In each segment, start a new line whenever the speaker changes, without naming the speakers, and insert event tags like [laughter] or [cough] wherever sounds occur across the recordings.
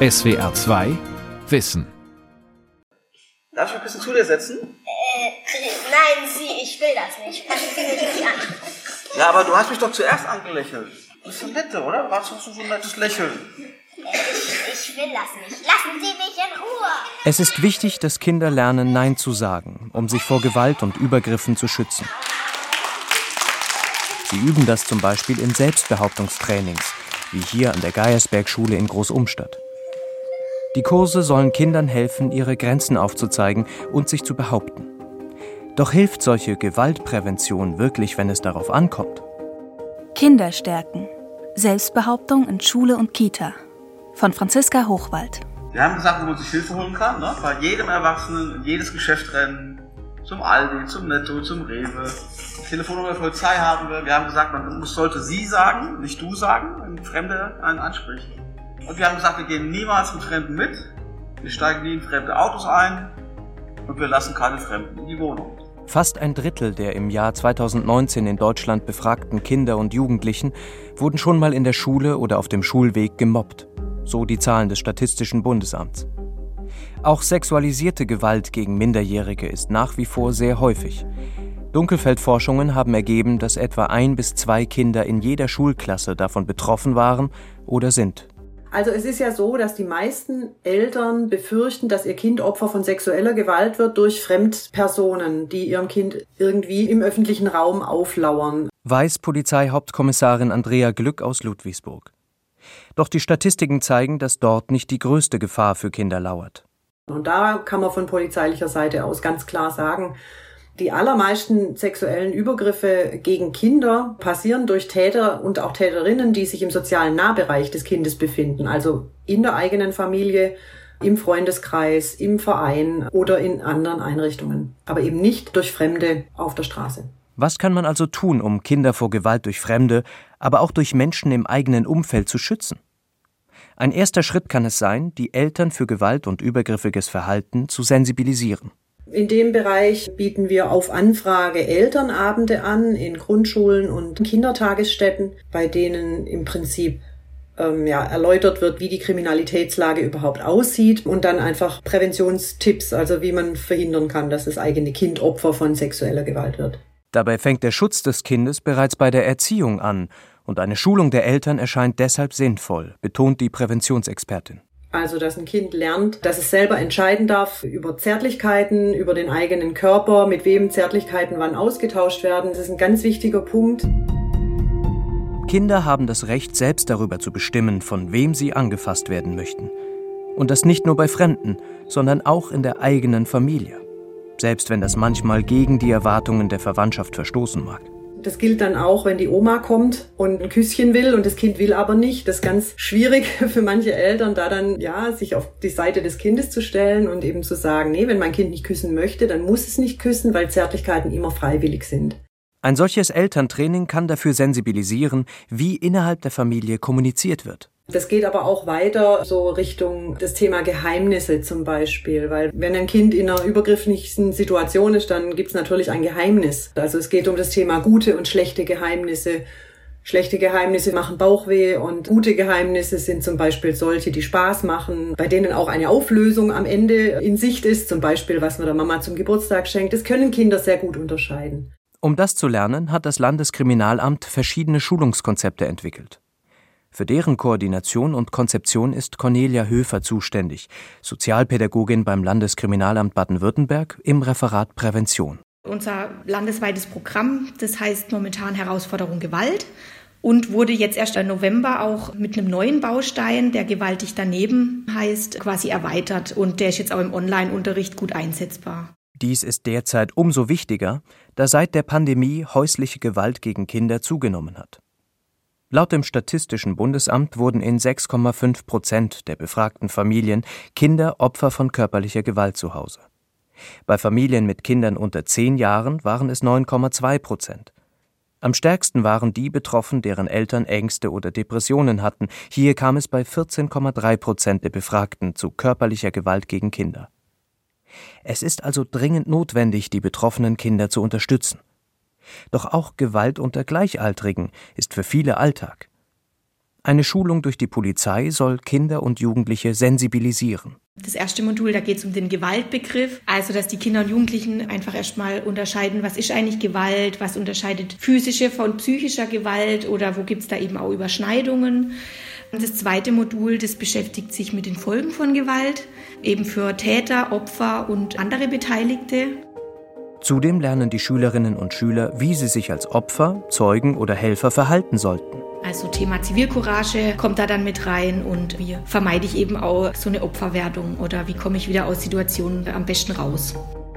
SWR 2 Wissen.
Darf ich ein bisschen zu dir setzen?
Äh, nein, Sie, ich will das nicht. Mich an.
Ja, aber du hast mich doch zuerst angelächelt. Du bist so nette, oder? Du hast doch so ein nettes Lächeln.
Ich, ich will das nicht. Lassen Sie mich in Ruhe.
Es ist wichtig, dass Kinder lernen, Nein zu sagen, um sich vor Gewalt und Übergriffen zu schützen. Sie üben das zum Beispiel in Selbstbehauptungstrainings, wie hier an der Geiersberg-Schule in Großumstadt. Die Kurse sollen Kindern helfen, ihre Grenzen aufzuzeigen und sich zu behaupten. Doch hilft solche Gewaltprävention wirklich, wenn es darauf ankommt?
Kinder stärken. Selbstbehauptung in Schule und Kita. Von Franziska Hochwald.
Wir haben gesagt, wo man sich Hilfe holen kann. Ne? Bei jedem Erwachsenen in jedes Geschäft rennen. Zum Aldi, zum Netto, zum Rewe. Telefonnummer der Polizei haben wir. Wir haben gesagt, man sollte sie sagen, nicht du sagen, wenn Fremde einen anspricht. Und wir haben gesagt, wir gehen niemals mit Fremden mit. Wir steigen nie in fremde Autos ein. Und wir lassen keine Fremden in die Wohnung.
Fast ein Drittel der im Jahr 2019 in Deutschland befragten Kinder und Jugendlichen wurden schon mal in der Schule oder auf dem Schulweg gemobbt. So die Zahlen des Statistischen Bundesamts. Auch sexualisierte Gewalt gegen Minderjährige ist nach wie vor sehr häufig. Dunkelfeldforschungen haben ergeben, dass etwa ein bis zwei Kinder in jeder Schulklasse davon betroffen waren oder sind.
Also es ist ja so, dass die meisten Eltern befürchten, dass ihr Kind Opfer von sexueller Gewalt wird durch Fremdpersonen, die ihrem Kind irgendwie im öffentlichen Raum auflauern.
Weiß Polizeihauptkommissarin Andrea Glück aus Ludwigsburg. Doch die Statistiken zeigen, dass dort nicht die größte Gefahr für Kinder lauert.
Und da kann man von polizeilicher Seite aus ganz klar sagen, die allermeisten sexuellen Übergriffe gegen Kinder passieren durch Täter und auch Täterinnen, die sich im sozialen Nahbereich des Kindes befinden, also in der eigenen Familie, im Freundeskreis, im Verein oder in anderen Einrichtungen, aber eben nicht durch Fremde auf der Straße.
Was kann man also tun, um Kinder vor Gewalt durch Fremde, aber auch durch Menschen im eigenen Umfeld zu schützen? Ein erster Schritt kann es sein, die Eltern für Gewalt und übergriffiges Verhalten zu sensibilisieren.
In dem Bereich bieten wir auf Anfrage Elternabende an in Grundschulen und Kindertagesstätten, bei denen im Prinzip ähm, ja, erläutert wird, wie die Kriminalitätslage überhaupt aussieht und dann einfach Präventionstipps, also wie man verhindern kann, dass das eigene Kind Opfer von sexueller Gewalt wird.
Dabei fängt der Schutz des Kindes bereits bei der Erziehung an und eine Schulung der Eltern erscheint deshalb sinnvoll, betont die Präventionsexpertin.
Also, dass ein Kind lernt, dass es selber entscheiden darf über Zärtlichkeiten, über den eigenen Körper, mit wem Zärtlichkeiten wann ausgetauscht werden. Das ist ein ganz wichtiger Punkt.
Kinder haben das Recht, selbst darüber zu bestimmen, von wem sie angefasst werden möchten. Und das nicht nur bei Fremden, sondern auch in der eigenen Familie. Selbst wenn das manchmal gegen die Erwartungen der Verwandtschaft verstoßen mag.
Das gilt dann auch, wenn die Oma kommt und ein Küsschen will und das Kind will aber nicht. Das ist ganz schwierig [laughs] für manche Eltern, da dann, ja, sich auf die Seite des Kindes zu stellen und eben zu sagen, nee, wenn mein Kind nicht küssen möchte, dann muss es nicht küssen, weil Zärtlichkeiten immer freiwillig sind.
Ein solches Elterntraining kann dafür sensibilisieren, wie innerhalb der Familie kommuniziert wird.
Das geht aber auch weiter so Richtung das Thema Geheimnisse zum Beispiel, weil wenn ein Kind in einer übergrifflichen Situation ist, dann gibt es natürlich ein Geheimnis. Also es geht um das Thema gute und schlechte Geheimnisse. Schlechte Geheimnisse machen Bauchweh und gute Geheimnisse sind zum Beispiel solche, die Spaß machen, bei denen auch eine Auflösung am Ende in Sicht ist, zum Beispiel was man der Mama zum Geburtstag schenkt. Das können Kinder sehr gut unterscheiden.
Um das zu lernen, hat das Landeskriminalamt verschiedene Schulungskonzepte entwickelt. Für deren Koordination und Konzeption ist Cornelia Höfer zuständig, Sozialpädagogin beim Landeskriminalamt Baden-Württemberg im Referat Prävention.
Unser landesweites Programm, das heißt momentan Herausforderung Gewalt und wurde jetzt erst im November auch mit einem neuen Baustein, der gewaltig daneben heißt, quasi erweitert und der ist jetzt auch im Online-Unterricht gut einsetzbar.
Dies ist derzeit umso wichtiger, da seit der Pandemie häusliche Gewalt gegen Kinder zugenommen hat. Laut dem Statistischen Bundesamt wurden in 6,5 Prozent der befragten Familien Kinder Opfer von körperlicher Gewalt zu Hause. Bei Familien mit Kindern unter zehn Jahren waren es 9,2 Prozent. Am stärksten waren die betroffen, deren Eltern Ängste oder Depressionen hatten. Hier kam es bei 14,3 Prozent der Befragten zu körperlicher Gewalt gegen Kinder. Es ist also dringend notwendig, die betroffenen Kinder zu unterstützen. Doch auch Gewalt unter Gleichaltrigen ist für viele Alltag. Eine Schulung durch die Polizei soll Kinder und Jugendliche sensibilisieren.
Das erste Modul, da geht es um den Gewaltbegriff, also dass die Kinder und Jugendlichen einfach erstmal unterscheiden, was ist eigentlich Gewalt, was unterscheidet physische von psychischer Gewalt oder wo gibt es da eben auch Überschneidungen. Und das zweite Modul, das beschäftigt sich mit den Folgen von Gewalt, eben für Täter, Opfer und andere Beteiligte.
Zudem lernen die Schülerinnen und Schüler, wie sie sich als Opfer, Zeugen oder Helfer verhalten sollten.
Also Thema Zivilcourage kommt da dann mit rein und wie vermeide ich eben auch so eine Opferwertung oder wie komme ich wieder aus Situationen am besten raus.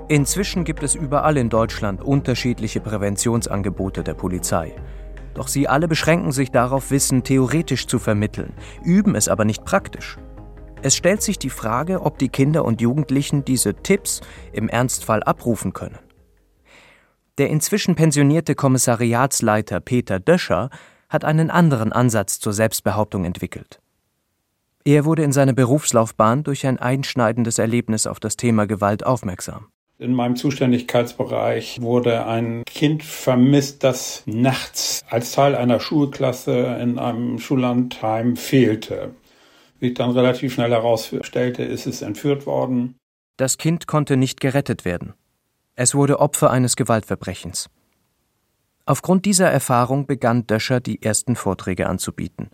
Inzwischen gibt es überall in Deutschland unterschiedliche Präventionsangebote der Polizei. Doch sie alle beschränken sich darauf, Wissen theoretisch zu vermitteln, üben es aber nicht praktisch. Es stellt sich die Frage, ob die Kinder und Jugendlichen diese Tipps im Ernstfall abrufen können. Der inzwischen pensionierte Kommissariatsleiter Peter Döscher hat einen anderen Ansatz zur Selbstbehauptung entwickelt. Er wurde in seiner Berufslaufbahn durch ein einschneidendes Erlebnis auf das Thema Gewalt aufmerksam.
In meinem Zuständigkeitsbereich wurde ein Kind vermisst, das nachts als Teil einer Schulklasse in einem Schullandheim fehlte. Wie ich dann relativ schnell herausstellte, ist es entführt worden.
Das Kind konnte nicht gerettet werden. Es wurde Opfer eines Gewaltverbrechens. Aufgrund dieser Erfahrung begann Döscher die ersten Vorträge anzubieten.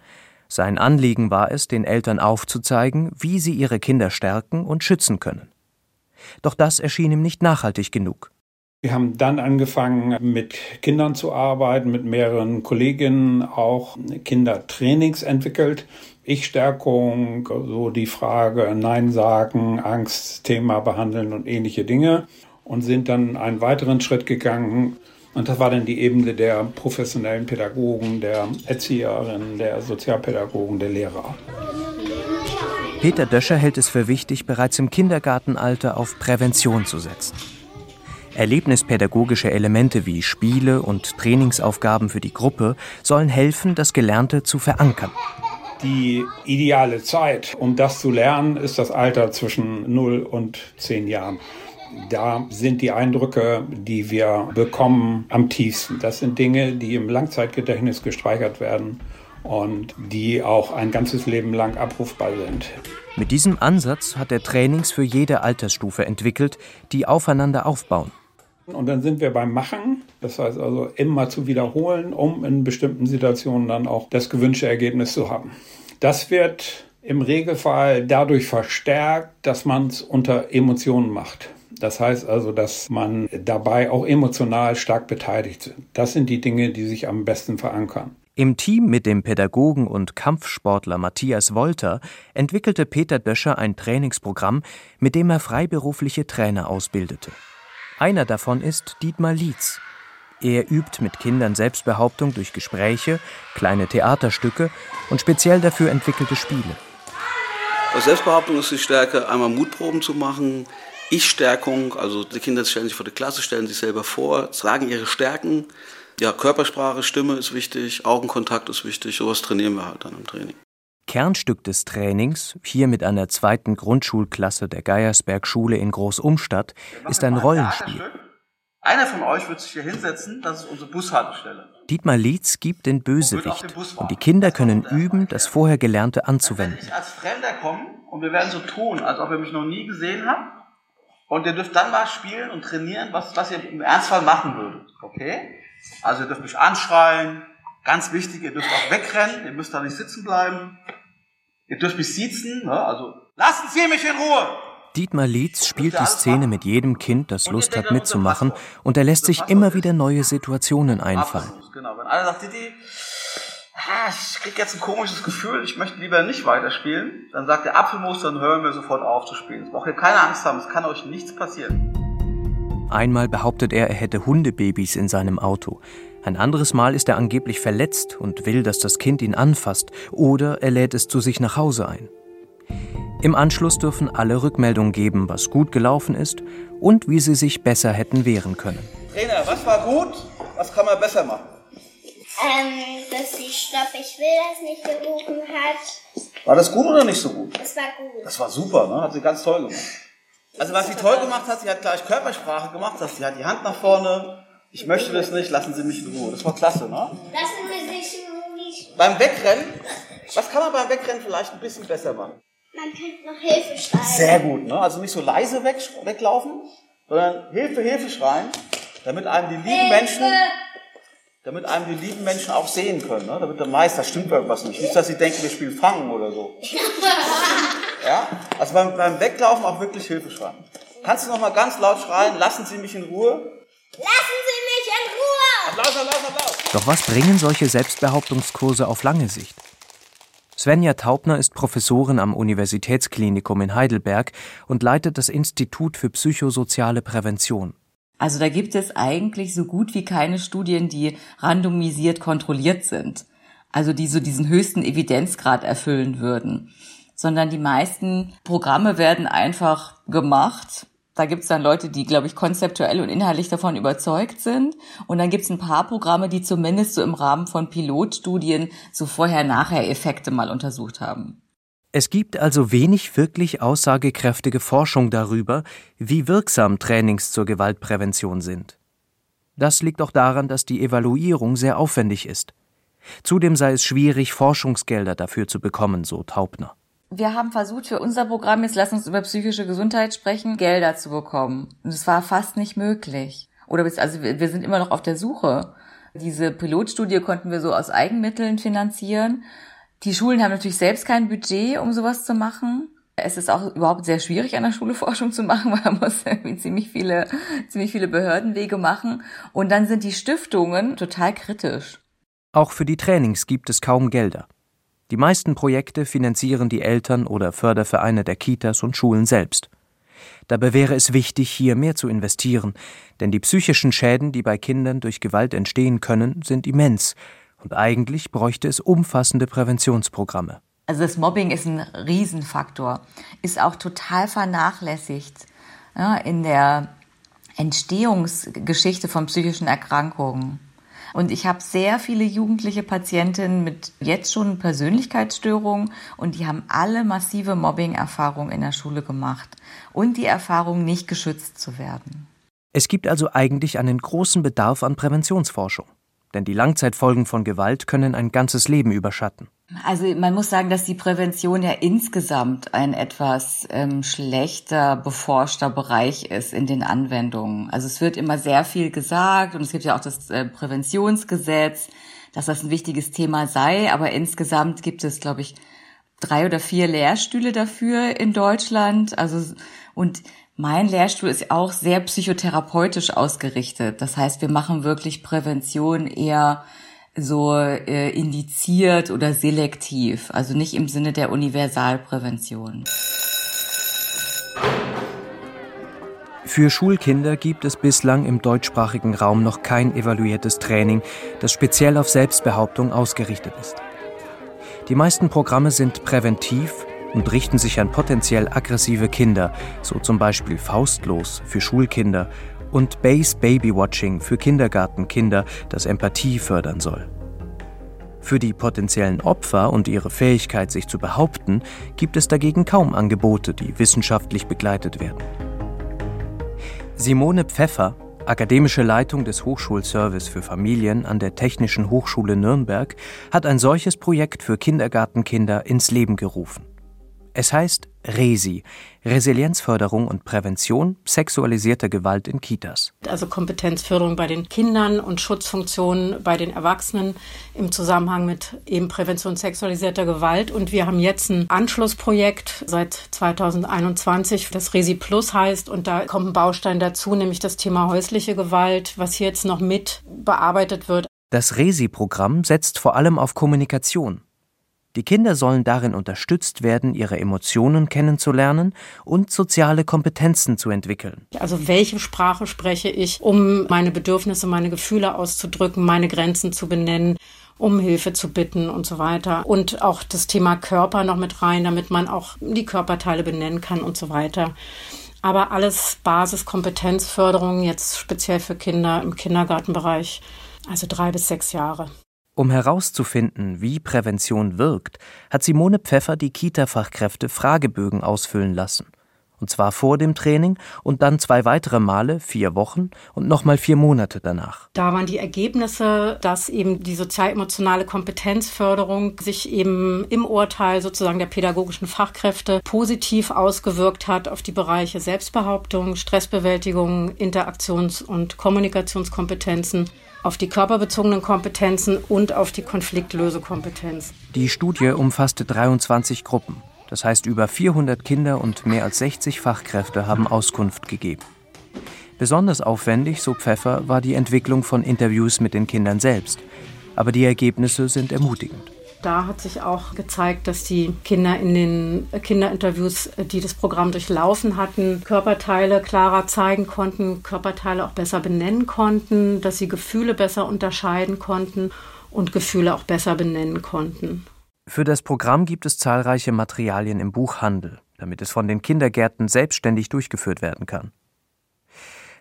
Sein Anliegen war es, den Eltern aufzuzeigen, wie sie ihre Kinder stärken und schützen können. Doch das erschien ihm nicht nachhaltig genug.
Wir haben dann angefangen, mit Kindern zu arbeiten, mit mehreren Kolleginnen auch Kindertrainings entwickelt. Ich-Stärkung, so die Frage Nein sagen, Angstthema behandeln und ähnliche Dinge. Und sind dann einen weiteren Schritt gegangen, und das war dann die Ebene der professionellen Pädagogen, der Erzieherinnen, der Sozialpädagogen, der Lehrer.
Peter Döscher hält es für wichtig, bereits im Kindergartenalter auf Prävention zu setzen. Erlebnispädagogische Elemente wie Spiele und Trainingsaufgaben für die Gruppe sollen helfen, das Gelernte zu verankern.
Die ideale Zeit, um das zu lernen, ist das Alter zwischen 0 und 10 Jahren. Da sind die Eindrücke, die wir bekommen, am tiefsten. Das sind Dinge, die im Langzeitgedächtnis gespeichert werden und die auch ein ganzes Leben lang abrufbar sind.
Mit diesem Ansatz hat er Trainings für jede Altersstufe entwickelt, die aufeinander aufbauen.
Und dann sind wir beim Machen, das heißt also immer zu wiederholen, um in bestimmten Situationen dann auch das gewünschte Ergebnis zu haben. Das wird im Regelfall dadurch verstärkt, dass man es unter Emotionen macht. Das heißt also, dass man dabei auch emotional stark beteiligt ist. Das sind die Dinge, die sich am besten verankern.
Im Team mit dem Pädagogen und Kampfsportler Matthias Wolter entwickelte Peter Döscher ein Trainingsprogramm, mit dem er freiberufliche Trainer ausbildete. Einer davon ist Dietmar Lietz. Er übt mit Kindern Selbstbehauptung durch Gespräche, kleine Theaterstücke und speziell dafür entwickelte Spiele.
Selbstbehauptung ist die Stärke, einmal Mutproben zu machen, ich-Stärkung, also die Kinder stellen sich vor die Klasse, stellen sich selber vor, sagen ihre Stärken. Ja, Körpersprache, Stimme ist wichtig, Augenkontakt ist wichtig, sowas trainieren wir halt dann im Training.
Kernstück des Trainings, hier mit einer zweiten Grundschulklasse der Geiersberg-Schule in Großumstadt, ist ein Rollenspiel.
Einer von euch wird sich hier hinsetzen, das ist unsere Bushaltestelle.
Dietmar Lietz gibt den Bösewicht und die Kinder können üben, das vorher Gelernte anzuwenden.
Wenn ich als Fremder komme und wir werden so tun, als ob ihr mich noch nie gesehen habt, und ihr dürft dann mal spielen und trainieren, was, was ihr im Ernstfall machen würdet. Okay? Also ihr dürft mich anschreien. Ganz wichtig, ihr dürft auch wegrennen. Ihr müsst da nicht sitzen bleiben. Ihr dürft mich siezen. Ne? Also lassen Sie mich in Ruhe!
Dietmar Lietz spielt die Szene mit jedem Kind, das Lust hat mitzumachen, und er lässt sich immer wieder neue Situationen einfallen.
Genau, wenn einer sagt, Didi, ah, ich krieg jetzt ein komisches Gefühl, ich möchte lieber nicht weiterspielen, dann sagt der Apfelmus, dann hören wir sofort auf zu spielen. Es braucht ihr keine Angst haben, es kann euch nichts passieren.
Einmal behauptet er, er hätte Hundebabys in seinem Auto. Ein anderes Mal ist er angeblich verletzt und will, dass das Kind ihn anfasst, oder er lädt es zu sich nach Hause ein. Im Anschluss dürfen alle Rückmeldungen geben, was gut gelaufen ist und wie sie sich besser hätten wehren können.
Trainer, was war gut? Was kann man besser machen?
Ähm, dass sie Stopp, ich will das nicht gerufen hat.
War das gut oder nicht so gut?
Das war gut.
Das war super, ne? Hat sie ganz toll gemacht. Also was sie toll gemacht hat, sie hat gleich Körpersprache gemacht, dass sie hat die Hand nach vorne. Ich möchte das nicht, lassen Sie mich in Ruhe. Das war klasse, ne?
Lassen Sie sich in Ruhe.
beim Wegrennen, was kann man beim Wegrennen vielleicht ein bisschen besser machen?
Man könnte noch Hilfe schreien.
Sehr gut, ne? Also nicht so leise weg, weglaufen, sondern Hilfe, Hilfe schreien, damit einem die lieben Menschen, damit einem die lieben Menschen auch sehen können, ne? Damit der Meister stimmt irgendwas nicht. Nicht, dass sie denken, wir spielen Fangen oder so. [laughs] Ja? Also beim, beim Weglaufen auch wirklich Hilfe schreien. Kannst du noch mal ganz laut schreien, lassen Sie mich in Ruhe?
Lassen Sie mich in Ruhe!
Applaus, Applaus, Applaus!
Doch was bringen solche Selbstbehauptungskurse auf lange Sicht? Svenja Taubner ist Professorin am Universitätsklinikum in Heidelberg und leitet das Institut für psychosoziale Prävention.
Also da gibt es eigentlich so gut wie keine Studien, die randomisiert kontrolliert sind. Also die so diesen höchsten Evidenzgrad erfüllen würden. Sondern die meisten Programme werden einfach gemacht da gibt's dann Leute, die, glaube ich, konzeptuell und inhaltlich davon überzeugt sind. Und dann gibt's ein paar Programme, die zumindest so im Rahmen von Pilotstudien so Vorher-Nachher-Effekte mal untersucht haben.
Es gibt also wenig wirklich aussagekräftige Forschung darüber, wie wirksam Trainings zur Gewaltprävention sind. Das liegt auch daran, dass die Evaluierung sehr aufwendig ist. Zudem sei es schwierig, Forschungsgelder dafür zu bekommen, so Taubner
wir haben versucht für unser Programm, jetzt lass uns über psychische Gesundheit sprechen, Gelder zu bekommen. Und es war fast nicht möglich. Oder also wir sind immer noch auf der Suche. Diese Pilotstudie konnten wir so aus Eigenmitteln finanzieren. Die Schulen haben natürlich selbst kein Budget, um sowas zu machen. Es ist auch überhaupt sehr schwierig, an der Schule [laughs] Forschung zu machen, weil man muss [laughs] irgendwie ziemlich viele, ziemlich viele Behördenwege machen. Und dann sind die Stiftungen total kritisch.
Auch für die Trainings gibt es kaum Gelder. Die meisten Projekte finanzieren die Eltern oder Fördervereine der Kitas und Schulen selbst. Dabei wäre es wichtig, hier mehr zu investieren, denn die psychischen Schäden, die bei Kindern durch Gewalt entstehen können, sind immens, und eigentlich bräuchte es umfassende Präventionsprogramme.
Also das Mobbing ist ein Riesenfaktor, ist auch total vernachlässigt ja, in der Entstehungsgeschichte von psychischen Erkrankungen. Und ich habe sehr viele jugendliche Patientinnen mit jetzt schon Persönlichkeitsstörungen und die haben alle massive Mobbing-Erfahrungen in der Schule gemacht und die Erfahrung, nicht geschützt zu werden.
Es gibt also eigentlich einen großen Bedarf an Präventionsforschung. Denn die Langzeitfolgen von Gewalt können ein ganzes Leben überschatten.
Also man muss sagen, dass die Prävention ja insgesamt ein etwas ähm, schlechter beforschter Bereich ist in den Anwendungen. Also es wird immer sehr viel gesagt und es gibt ja auch das äh, Präventionsgesetz, dass das ein wichtiges Thema sei, aber insgesamt gibt es, glaube ich, drei oder vier Lehrstühle dafür in Deutschland. Also und mein Lehrstuhl ist auch sehr psychotherapeutisch ausgerichtet. Das heißt, wir machen wirklich Prävention eher so äh, indiziert oder selektiv, also nicht im Sinne der Universalprävention.
Für Schulkinder gibt es bislang im deutschsprachigen Raum noch kein evaluiertes Training, das speziell auf Selbstbehauptung ausgerichtet ist. Die meisten Programme sind präventiv und richten sich an potenziell aggressive Kinder, so zum Beispiel Faustlos für Schulkinder und Base Baby Watching für Kindergartenkinder, das Empathie fördern soll. Für die potenziellen Opfer und ihre Fähigkeit, sich zu behaupten, gibt es dagegen kaum Angebote, die wissenschaftlich begleitet werden. Simone Pfeffer, akademische Leitung des Hochschulservice für Familien an der Technischen Hochschule Nürnberg, hat ein solches Projekt für Kindergartenkinder ins Leben gerufen. Es heißt RESI, Resilienzförderung und Prävention sexualisierter Gewalt in Kitas.
Also Kompetenzförderung bei den Kindern und Schutzfunktionen bei den Erwachsenen im Zusammenhang mit eben Prävention sexualisierter Gewalt. Und wir haben jetzt ein Anschlussprojekt seit 2021, das RESI Plus heißt. Und da kommt ein Baustein dazu, nämlich das Thema häusliche Gewalt, was hier jetzt noch mit bearbeitet wird.
Das RESI-Programm setzt vor allem auf Kommunikation. Die Kinder sollen darin unterstützt werden, ihre Emotionen kennenzulernen und soziale Kompetenzen zu entwickeln.
Also welche Sprache spreche ich, um meine Bedürfnisse, meine Gefühle auszudrücken, meine Grenzen zu benennen, um Hilfe zu bitten und so weiter. Und auch das Thema Körper noch mit rein, damit man auch die Körperteile benennen kann und so weiter. Aber alles Basiskompetenzförderung jetzt speziell für Kinder im Kindergartenbereich, also drei bis sechs Jahre.
Um herauszufinden, wie Prävention wirkt, hat Simone Pfeffer die Kita-Fachkräfte Fragebögen ausfüllen lassen. Und zwar vor dem Training und dann zwei weitere Male, vier Wochen und nochmal vier Monate danach.
Da waren die Ergebnisse, dass eben die sozial-emotionale Kompetenzförderung sich eben im Urteil sozusagen der pädagogischen Fachkräfte positiv ausgewirkt hat auf die Bereiche Selbstbehauptung, Stressbewältigung, Interaktions- und Kommunikationskompetenzen auf die körperbezogenen Kompetenzen und auf die Konfliktlösekompetenz.
Die Studie umfasste 23 Gruppen. Das heißt, über 400 Kinder und mehr als 60 Fachkräfte haben Auskunft gegeben. Besonders aufwendig, so Pfeffer, war die Entwicklung von Interviews mit den Kindern selbst. Aber die Ergebnisse sind ermutigend.
Da hat sich auch gezeigt, dass die Kinder in den Kinderinterviews, die das Programm durchlaufen hatten, Körperteile klarer zeigen konnten, Körperteile auch besser benennen konnten, dass sie Gefühle besser unterscheiden konnten und Gefühle auch besser benennen konnten.
Für das Programm gibt es zahlreiche Materialien im Buchhandel, damit es von den Kindergärten selbstständig durchgeführt werden kann.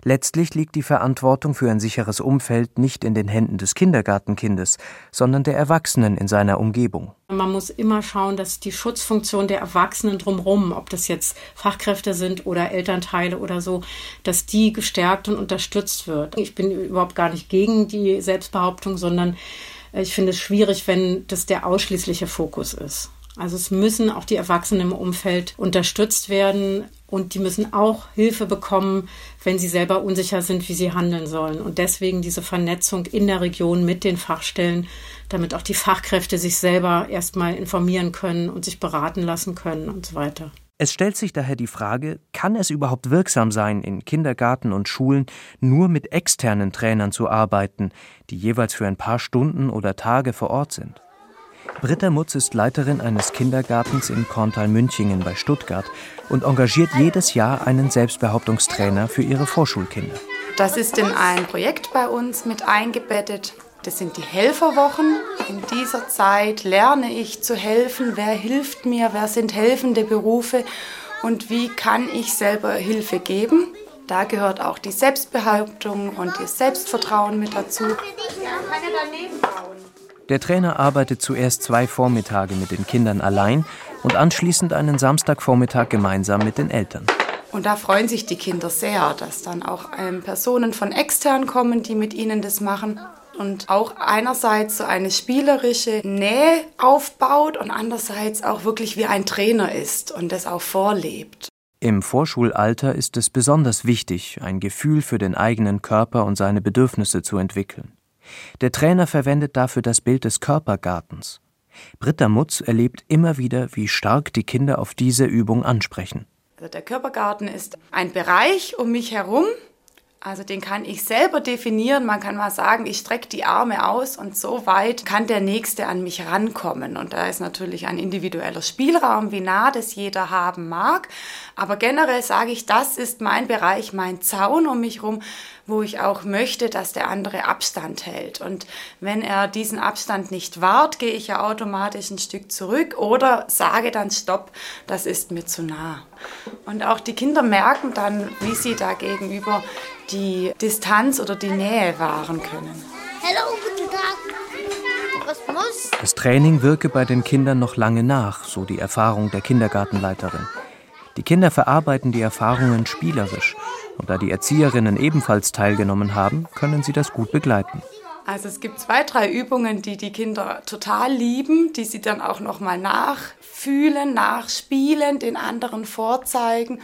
Letztlich liegt die Verantwortung für ein sicheres Umfeld nicht in den Händen des Kindergartenkindes, sondern der Erwachsenen in seiner Umgebung.
Man muss immer schauen, dass die Schutzfunktion der Erwachsenen drumherum, ob das jetzt Fachkräfte sind oder Elternteile oder so, dass die gestärkt und unterstützt wird. Ich bin überhaupt gar nicht gegen die Selbstbehauptung, sondern ich finde es schwierig, wenn das der ausschließliche Fokus ist. Also es müssen auch die Erwachsenen im Umfeld unterstützt werden und die müssen auch Hilfe bekommen, wenn sie selber unsicher sind, wie sie handeln sollen. Und deswegen diese Vernetzung in der Region mit den Fachstellen, damit auch die Fachkräfte sich selber erstmal informieren können und sich beraten lassen können und so weiter.
Es stellt sich daher die Frage, kann es überhaupt wirksam sein, in Kindergarten und Schulen nur mit externen Trainern zu arbeiten, die jeweils für ein paar Stunden oder Tage vor Ort sind? Britta Mutz ist Leiterin eines Kindergartens in Korntal-Münchingen bei Stuttgart und engagiert jedes Jahr einen Selbstbehauptungstrainer für ihre Vorschulkinder.
Das ist in ein Projekt bei uns mit eingebettet. Das sind die Helferwochen. In dieser Zeit lerne ich zu helfen. Wer hilft mir? Wer sind helfende Berufe? Und wie kann ich selber Hilfe geben? Da gehört auch die Selbstbehauptung und das Selbstvertrauen mit dazu.
Der Trainer arbeitet zuerst zwei Vormittage mit den Kindern allein und anschließend einen Samstagvormittag gemeinsam mit den Eltern.
Und da freuen sich die Kinder sehr, dass dann auch ähm, Personen von extern kommen, die mit ihnen das machen und auch einerseits so eine spielerische Nähe aufbaut und andererseits auch wirklich wie ein Trainer ist und das auch vorlebt.
Im Vorschulalter ist es besonders wichtig, ein Gefühl für den eigenen Körper und seine Bedürfnisse zu entwickeln. Der Trainer verwendet dafür das Bild des Körpergartens. Britta Mutz erlebt immer wieder, wie stark die Kinder auf diese Übung ansprechen.
Also der Körpergarten ist ein Bereich um mich herum, also den kann ich selber definieren. Man kann mal sagen, ich strecke die Arme aus und so weit kann der Nächste an mich rankommen. Und da ist natürlich ein individueller Spielraum, wie nah das jeder haben mag. Aber generell sage ich, das ist mein Bereich, mein Zaun um mich herum, wo ich auch möchte, dass der andere Abstand hält. Und wenn er diesen Abstand nicht wahrt, gehe ich ja automatisch ein Stück zurück oder sage dann Stopp, das ist mir zu nah. Und auch die Kinder merken dann, wie sie da gegenüber die Distanz oder die Nähe wahren können.
Hallo, guten Tag. Was muss?
Das Training wirke bei den Kindern noch lange nach, so die Erfahrung der Kindergartenleiterin. Die Kinder verarbeiten die Erfahrungen spielerisch und da die Erzieherinnen ebenfalls teilgenommen haben, können sie das gut begleiten.
Also es gibt zwei, drei Übungen, die die Kinder total lieben, die sie dann auch nochmal nachfühlen, nachspielen, den anderen vorzeigen.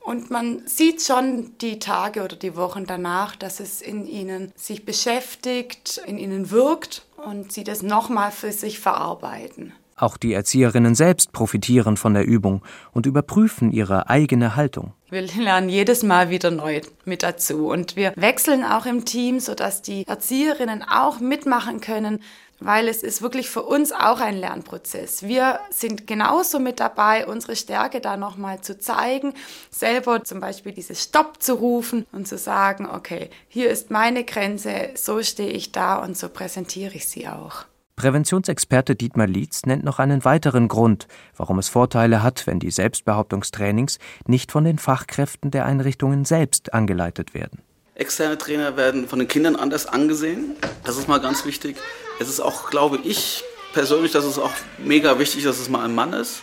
Und man sieht schon die Tage oder die Wochen danach, dass es in ihnen sich beschäftigt, in ihnen wirkt und sie das nochmal für sich verarbeiten.
Auch die Erzieherinnen selbst profitieren von der Übung und überprüfen ihre eigene Haltung.
Wir lernen jedes Mal wieder neu mit dazu und wir wechseln auch im Team, sodass die Erzieherinnen auch mitmachen können, weil es ist wirklich für uns auch ein Lernprozess. Wir sind genauso mit dabei, unsere Stärke da nochmal zu zeigen, selber zum Beispiel dieses Stopp zu rufen und zu sagen, okay, hier ist meine Grenze, so stehe ich da und so präsentiere ich sie auch.
Präventionsexperte Dietmar Lietz nennt noch einen weiteren Grund, warum es Vorteile hat, wenn die Selbstbehauptungstrainings nicht von den Fachkräften der Einrichtungen selbst angeleitet werden.
Externe Trainer werden von den Kindern anders angesehen. Das ist mal ganz wichtig. Es ist auch, glaube ich, persönlich, dass es auch mega wichtig, dass es mal ein Mann ist,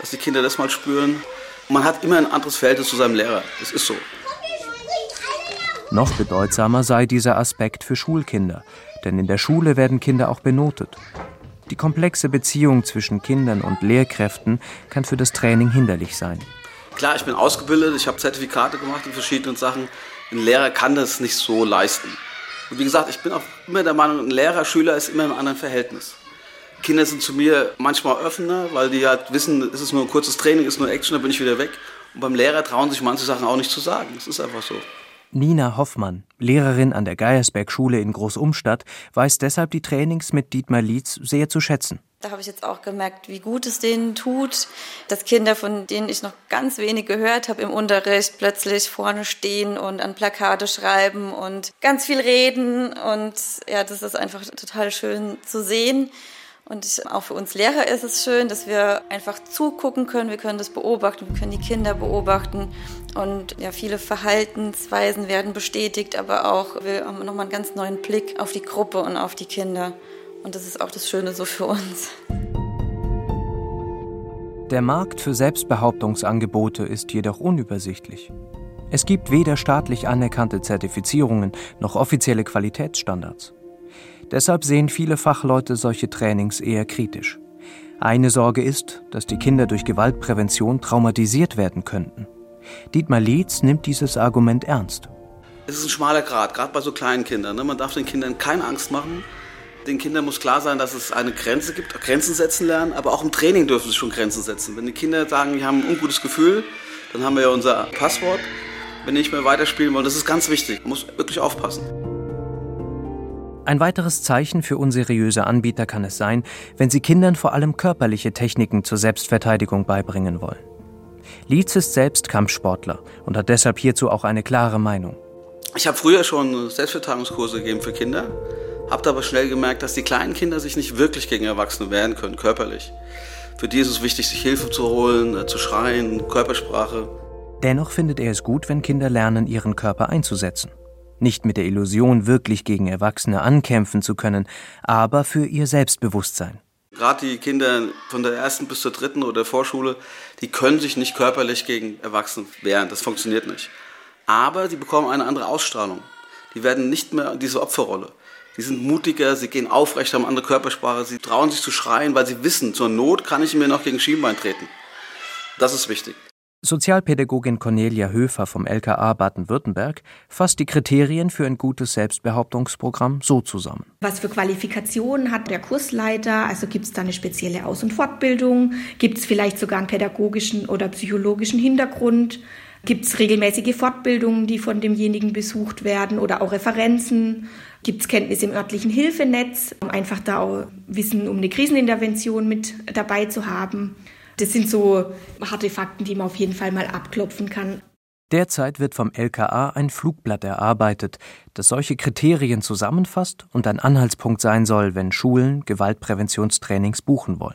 dass die Kinder das mal spüren. man hat immer ein anderes Verhältnis zu seinem Lehrer. Das ist so.
Noch bedeutsamer sei dieser Aspekt für Schulkinder, denn in der Schule werden Kinder auch benotet. Die komplexe Beziehung zwischen Kindern und Lehrkräften kann für das Training hinderlich sein.
Klar, ich bin ausgebildet, ich habe Zertifikate gemacht in verschiedenen Sachen. Ein Lehrer kann das nicht so leisten. Und wie gesagt, ich bin auch immer der Meinung, ein Lehrer, Schüler ist immer im anderen Verhältnis. Kinder sind zu mir manchmal offener, weil die halt wissen, es ist nur ein kurzes Training, es ist nur Action, dann bin ich wieder weg. Und beim Lehrer trauen sich manche Sachen auch nicht zu sagen. Das ist einfach so.
Nina Hoffmann, Lehrerin an der Geiersberg-Schule in Großumstadt, weiß deshalb die Trainings mit Dietmar Lietz sehr zu schätzen.
Da habe ich jetzt auch gemerkt, wie gut es denen tut, dass Kinder, von denen ich noch ganz wenig gehört habe im Unterricht, plötzlich vorne stehen und an Plakate schreiben und ganz viel reden. Und ja, das ist einfach total schön zu sehen. Und auch für uns Lehrer ist es schön, dass wir einfach zugucken können, wir können das beobachten, wir können die Kinder beobachten und ja, viele Verhaltensweisen werden bestätigt, aber auch wir haben nochmal einen ganz neuen Blick auf die Gruppe und auf die Kinder. Und das ist auch das Schöne so für uns.
Der Markt für Selbstbehauptungsangebote ist jedoch unübersichtlich. Es gibt weder staatlich anerkannte Zertifizierungen noch offizielle Qualitätsstandards. Deshalb sehen viele Fachleute solche Trainings eher kritisch. Eine Sorge ist, dass die Kinder durch Gewaltprävention traumatisiert werden könnten. Dietmar Lietz nimmt dieses Argument ernst.
Es ist ein schmaler Grad, gerade bei so kleinen Kindern. Ne? Man darf den Kindern keine Angst machen. Den Kindern muss klar sein, dass es eine Grenze gibt, Grenzen setzen lernen, aber auch im Training dürfen sie schon Grenzen setzen. Wenn die Kinder sagen, wir haben ein ungutes Gefühl, dann haben wir ja unser Passwort. Wenn die nicht mehr weiterspielen wollen, das ist ganz wichtig. Man muss wirklich aufpassen.
Ein weiteres Zeichen für unseriöse Anbieter kann es sein, wenn sie Kindern vor allem körperliche Techniken zur Selbstverteidigung beibringen wollen. Lietz ist selbst Kampfsportler und hat deshalb hierzu auch eine klare Meinung.
Ich habe früher schon Selbstverteidigungskurse gegeben für Kinder, habe aber schnell gemerkt, dass die kleinen Kinder sich nicht wirklich gegen Erwachsene wehren können, körperlich. Für die ist es wichtig, sich Hilfe zu holen, äh, zu schreien, Körpersprache.
Dennoch findet er es gut, wenn Kinder lernen, ihren Körper einzusetzen. Nicht mit der Illusion, wirklich gegen Erwachsene ankämpfen zu können, aber für ihr Selbstbewusstsein.
Gerade die Kinder von der ersten bis zur dritten oder Vorschule, die können sich nicht körperlich gegen Erwachsene wehren. Das funktioniert nicht. Aber sie bekommen eine andere Ausstrahlung. Die werden nicht mehr diese Opferrolle. Die sind mutiger, sie gehen aufrecht, haben andere Körpersprache, sie trauen sich zu schreien, weil sie wissen, zur Not kann ich mir noch gegen Schienbein treten. Das ist wichtig.
Sozialpädagogin Cornelia Höfer vom LKA Baden-Württemberg fasst die Kriterien für ein gutes Selbstbehauptungsprogramm so zusammen.
Was für Qualifikationen hat der Kursleiter? Also gibt es da eine spezielle Aus- und Fortbildung? Gibt es vielleicht sogar einen pädagogischen oder psychologischen Hintergrund? Gibt es regelmäßige Fortbildungen, die von demjenigen besucht werden oder auch Referenzen? Gibt es Kenntnisse im örtlichen Hilfenetz, um einfach da auch Wissen um eine Krisenintervention mit dabei zu haben? Das sind so harte Fakten, die man auf jeden Fall mal abklopfen kann.
Derzeit wird vom LKA ein Flugblatt erarbeitet, das solche Kriterien zusammenfasst und ein Anhaltspunkt sein soll, wenn Schulen Gewaltpräventionstrainings buchen wollen.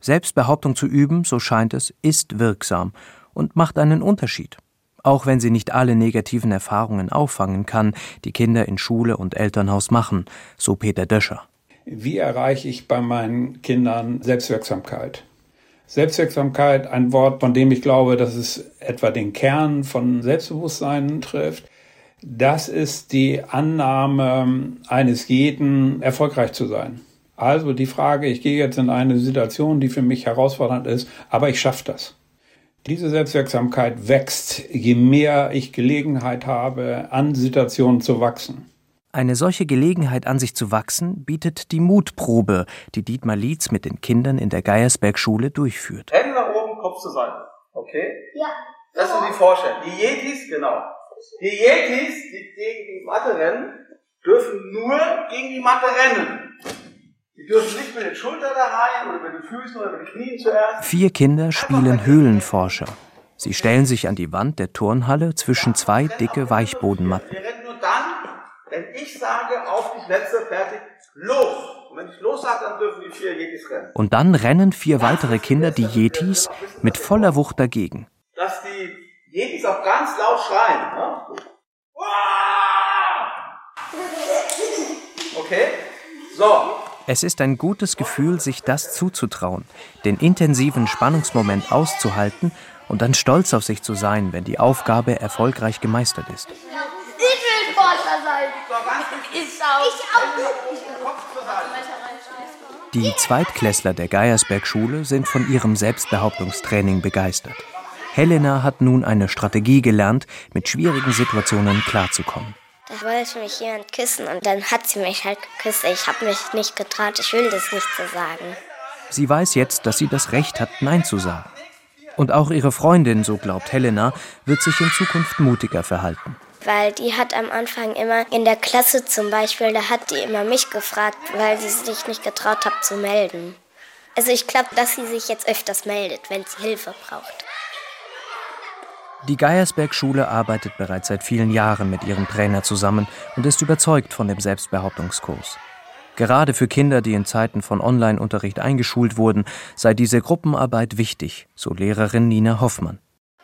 Selbstbehauptung zu üben, so scheint es, ist wirksam und macht einen Unterschied. Auch wenn sie nicht alle negativen Erfahrungen auffangen kann, die Kinder in Schule und Elternhaus machen, so Peter Döscher.
Wie erreiche ich bei meinen Kindern Selbstwirksamkeit? Selbstwirksamkeit, ein Wort, von dem ich glaube, dass es etwa den Kern von Selbstbewusstsein trifft. Das ist die Annahme eines jeden, erfolgreich zu sein. Also die Frage, ich gehe jetzt in eine Situation, die für mich herausfordernd ist, aber ich schaffe das. Diese Selbstwirksamkeit wächst, je mehr ich Gelegenheit habe, an Situationen zu wachsen.
Eine solche Gelegenheit an sich zu wachsen, bietet die Mutprobe, die Dietmar Lietz mit den Kindern in der Geiersberg-Schule durchführt.
Hände nach oben, Kopf zur Seite. Okay?
Ja.
Das sind die Vorstellungen. Die Yetis, genau. Die Yetis, die gegen die Matte rennen, dürfen nur gegen die Matte rennen. Die dürfen nicht mit den Schultern daheim oder mit den Füßen oder mit den Knien zuerst.
Vier Kinder spielen Höhlenforscher. Sie stellen sich an die Wand der Turnhalle zwischen zwei dicke Weichbodenmatten.
Wir rennen nur dann, wenn ich sage, auf die Plätze, fertig, los. Und wenn ich los sage, dann dürfen die vier Yetis rennen.
Und dann rennen vier weitere Kinder die Yetis mit voller Wucht dagegen.
Dass die Yetis auch ganz laut schreien. Ne? Okay? So,
Es ist ein gutes Gefühl, sich das zuzutrauen, den intensiven Spannungsmoment auszuhalten und dann stolz auf sich zu sein, wenn die Aufgabe erfolgreich gemeistert ist.
Ich will Forscher sein. Ich auch.
Die Zweitklässler der Geiersberg-Schule sind von ihrem Selbstbehauptungstraining begeistert. Helena hat nun eine Strategie gelernt, mit schwierigen Situationen klarzukommen.
Da wollte mich jemand küssen und dann hat sie mich halt geküsst. Ich habe mich nicht getraut, ich will das nicht so sagen.
Sie weiß jetzt, dass sie das Recht hat, Nein zu sagen. Und auch ihre Freundin, so glaubt Helena, wird sich in Zukunft mutiger verhalten.
Weil die hat am Anfang immer in der Klasse zum Beispiel, da hat die immer mich gefragt, weil sie sich nicht getraut hat zu melden. Also ich glaube, dass sie sich jetzt öfters meldet, wenn sie Hilfe braucht.
Die Geiersberg-Schule arbeitet bereits seit vielen Jahren mit ihrem Trainer zusammen und ist überzeugt von dem Selbstbehauptungskurs. Gerade für Kinder, die in Zeiten von Online-Unterricht eingeschult wurden, sei diese Gruppenarbeit wichtig, so Lehrerin Nina Hoffmann.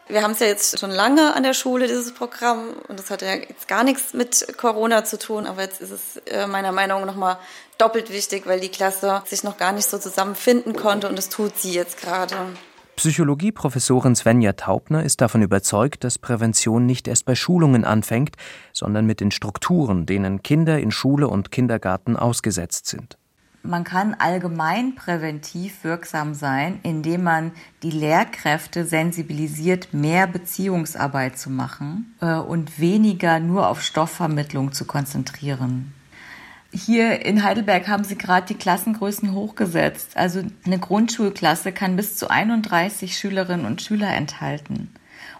Wir haben es ja jetzt schon lange an der Schule, dieses Programm, und das hat ja jetzt gar nichts mit Corona zu tun, aber jetzt ist es äh, meiner Meinung nach nochmal doppelt wichtig, weil die Klasse sich noch gar nicht so zusammenfinden konnte und das tut sie jetzt gerade.
Psychologieprofessorin Svenja Taubner ist davon überzeugt, dass Prävention nicht erst bei Schulungen anfängt, sondern mit den Strukturen, denen Kinder in Schule und Kindergarten ausgesetzt sind.
Man kann allgemein präventiv wirksam sein, indem man die Lehrkräfte sensibilisiert, mehr Beziehungsarbeit zu machen äh, und weniger nur auf Stoffvermittlung zu konzentrieren. Hier in Heidelberg haben sie gerade die Klassengrößen hochgesetzt. Also eine Grundschulklasse kann bis zu 31 Schülerinnen und Schüler enthalten.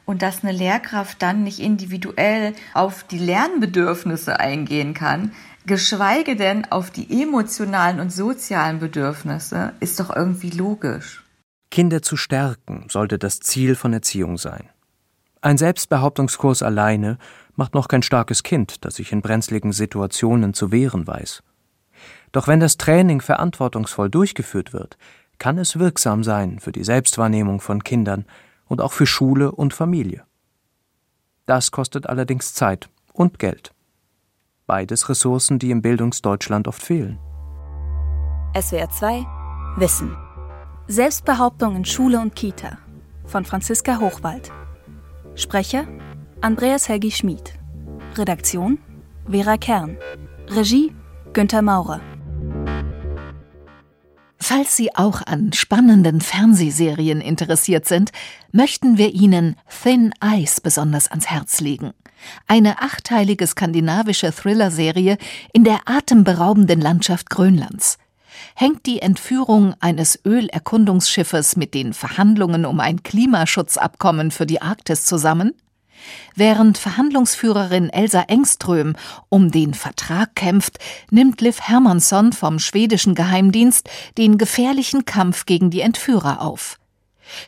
Und dass eine Lehrkraft dann nicht individuell auf die Lernbedürfnisse eingehen kann, geschweige denn auf die emotionalen und sozialen Bedürfnisse, ist doch irgendwie logisch.
Kinder zu stärken sollte das Ziel von Erziehung sein. Ein Selbstbehauptungskurs alleine macht noch kein starkes Kind, das sich in brenzligen Situationen zu wehren weiß. Doch wenn das Training verantwortungsvoll durchgeführt wird, kann es wirksam sein für die Selbstwahrnehmung von Kindern und auch für Schule und Familie. Das kostet allerdings Zeit und Geld. Beides Ressourcen, die im Bildungsdeutschland oft fehlen.
SWR 2 Wissen. Selbstbehauptung in Schule und Kita von Franziska Hochwald. Sprecher Andreas Helgi Schmid. Redaktion Vera Kern. Regie Günter Maurer.
Falls Sie auch an spannenden Fernsehserien interessiert sind, möchten wir Ihnen Thin Ice besonders ans Herz legen. Eine achteilige skandinavische Thriller-Serie in der atemberaubenden Landschaft Grönlands. Hängt die Entführung eines Ölerkundungsschiffes mit den Verhandlungen um ein Klimaschutzabkommen für die Arktis zusammen? Während Verhandlungsführerin Elsa Engström um den Vertrag kämpft, nimmt Liv Hermansson vom schwedischen Geheimdienst den gefährlichen Kampf gegen die Entführer auf.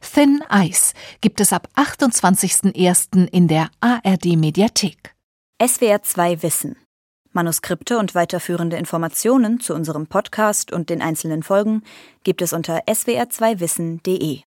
Thin Ice gibt es ab 28.01. in der ARD Mediathek.
SWR 2 Wissen. Manuskripte und weiterführende Informationen zu unserem Podcast und den einzelnen Folgen gibt es unter swr2wissen.de.